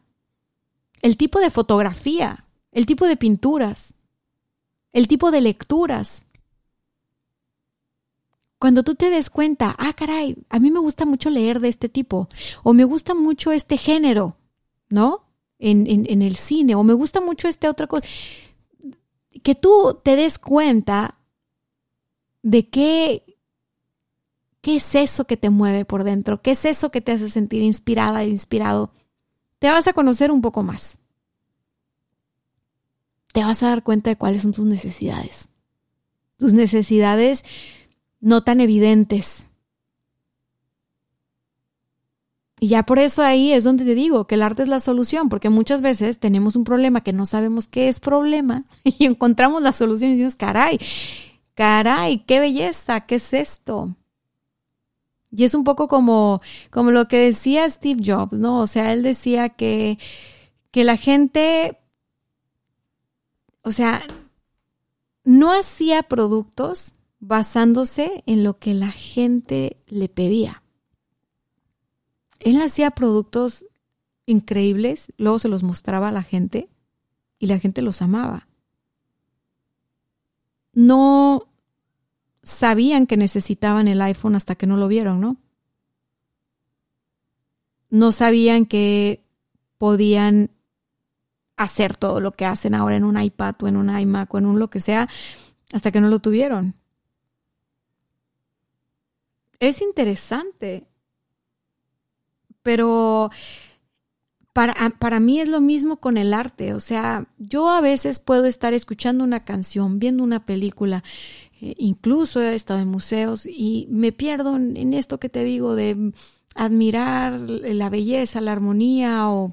el tipo de fotografía, el tipo de pinturas, el tipo de lecturas. Cuando tú te des cuenta, ah, caray, a mí me gusta mucho leer de este tipo, o me gusta mucho este género, ¿no? En, en, el cine, o me gusta mucho este otra cosa. Que tú te des cuenta de qué, qué es eso que te mueve por dentro, qué es eso que te hace sentir inspirada e inspirado. Te vas a conocer un poco más. Te vas a dar cuenta de cuáles son tus necesidades. Tus necesidades no tan evidentes. Y ya por eso ahí es donde te digo que el arte es la solución, porque muchas veces tenemos un problema que no sabemos qué es problema y encontramos la solución y decimos, caray, caray, qué belleza, ¿qué es esto? Y es un poco como, como lo que decía Steve Jobs, ¿no? O sea, él decía que, que la gente, o sea, no hacía productos basándose en lo que la gente le pedía. Él hacía productos increíbles, luego se los mostraba a la gente y la gente los amaba. No, sabían que necesitaban el iPhone hasta que no lo vieron, ¿no? No sabían que podían hacer todo lo que hacen ahora en un iPad o en un iMac o en un lo que sea hasta que no lo tuvieron. Es interesante, pero para, para, mí es lo mismo con el arte. O sea, yo a veces puedo estar escuchando una canción, viendo una película, eh, incluso he estado en museos y me pierdo en esto que te digo de admirar la belleza, la armonía o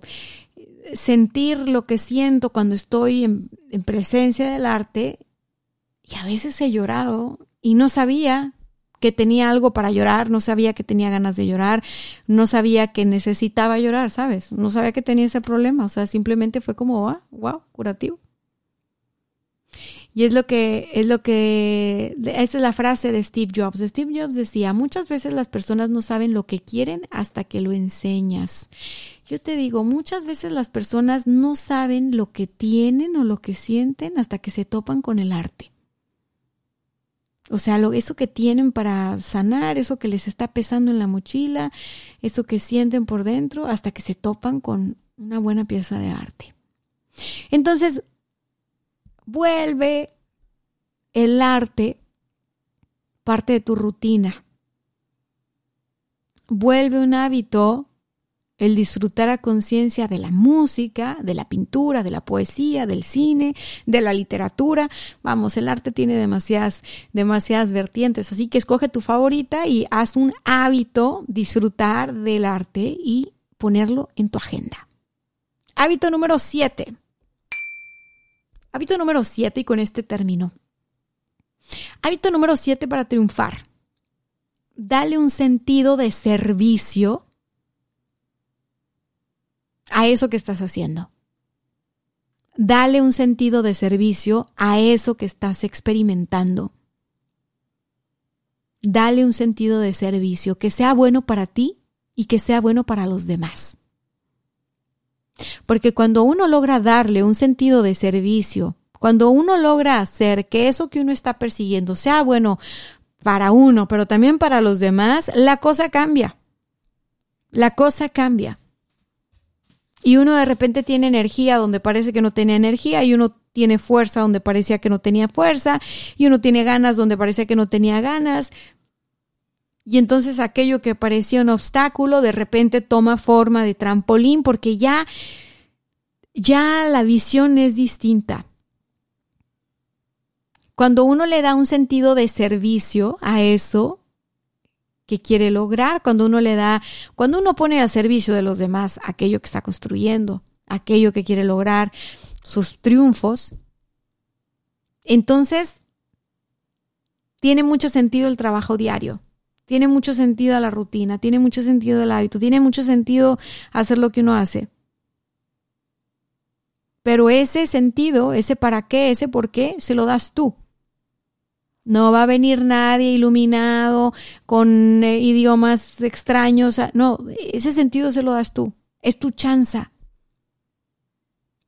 sentir lo que siento cuando estoy en, presencia del arte y a veces he llorado y no sabía que tenía algo para llorar, no sabía que tenía ganas de llorar, no sabía que necesitaba llorar, ¿sabes? No sabía que tenía ese problema, o sea, simplemente fue como, ah, wow, curativo. Y es lo que, es lo que, esa es la frase de Steve Jobs. Steve Jobs decía, muchas veces las personas no saben lo que quieren hasta que lo enseñas. Yo te digo, muchas veces las personas no saben lo que tienen o lo que sienten hasta que se topan con el arte. O sea, lo, eso que tienen para sanar, eso que les está pesando en la mochila, eso que sienten por dentro, hasta que se topan con una buena pieza de arte. Entonces, vuelve el arte parte de tu rutina. Vuelve un hábito el disfrutar a conciencia de la música, de la pintura, de la poesía, del cine, de la literatura. Vamos, el arte tiene demasiadas, demasiadas vertientes, así que escoge tu favorita y haz un hábito disfrutar del arte y ponerlo en tu agenda. Hábito número 7. Hábito número 7 y con este término. Hábito número 7 para triunfar. Dale un sentido de servicio a eso que estás haciendo. Dale un sentido de servicio a eso que estás experimentando. Dale un sentido de servicio que sea bueno para ti y que sea bueno para los demás. Porque cuando uno logra darle un sentido de servicio, cuando uno logra hacer que eso que uno está persiguiendo sea bueno para uno, pero también para los demás, la cosa cambia. La cosa cambia. Y uno de repente tiene energía donde parece que no tenía energía y uno tiene fuerza donde parecía que no tenía fuerza y uno tiene ganas donde parecía que no tenía ganas. Y entonces aquello que parecía un obstáculo de repente toma forma de trampolín porque ya, ya la visión es distinta. Cuando uno le da un sentido de servicio a eso que quiere lograr, cuando uno le da, cuando uno pone al servicio de los demás aquello que está construyendo, aquello que quiere lograr, sus triunfos, entonces tiene mucho sentido el trabajo diario. Tiene mucho sentido la rutina, tiene mucho sentido el hábito, tiene mucho sentido hacer lo que uno hace. Pero ese sentido, ese para qué, ese por qué, se lo das tú. No va a venir nadie iluminado con eh, idiomas extraños. No, ese sentido se lo das tú. Es tu chanza.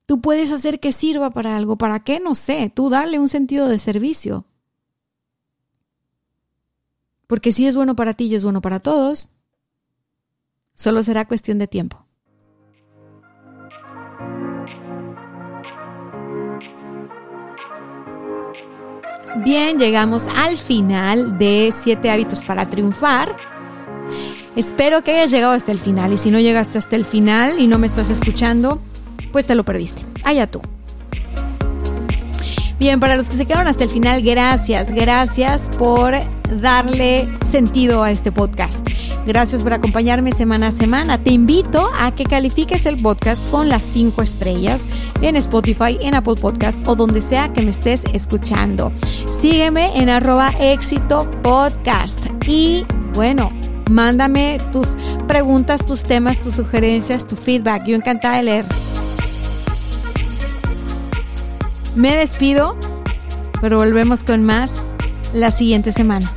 Tú puedes hacer que sirva para algo. ¿Para qué? No sé. Tú darle un sentido de servicio. Porque si es bueno para ti y es bueno para todos, solo será cuestión de tiempo. Bien, llegamos al final de 7 hábitos para triunfar. Espero que hayas llegado hasta el final y si no llegaste hasta el final y no me estás escuchando, pues te lo perdiste. Allá tú. Bien, para los que se quedaron hasta el final, gracias, gracias por darle sentido a este podcast. Gracias por acompañarme semana a semana. Te invito a que califiques el podcast con las cinco estrellas en Spotify, en Apple Podcast o donde sea que me estés escuchando. Sígueme en arroba éxito podcast. Y bueno, mándame tus preguntas, tus temas, tus sugerencias, tu feedback. Yo encantada de leer. Me despido, pero volvemos con más la siguiente semana.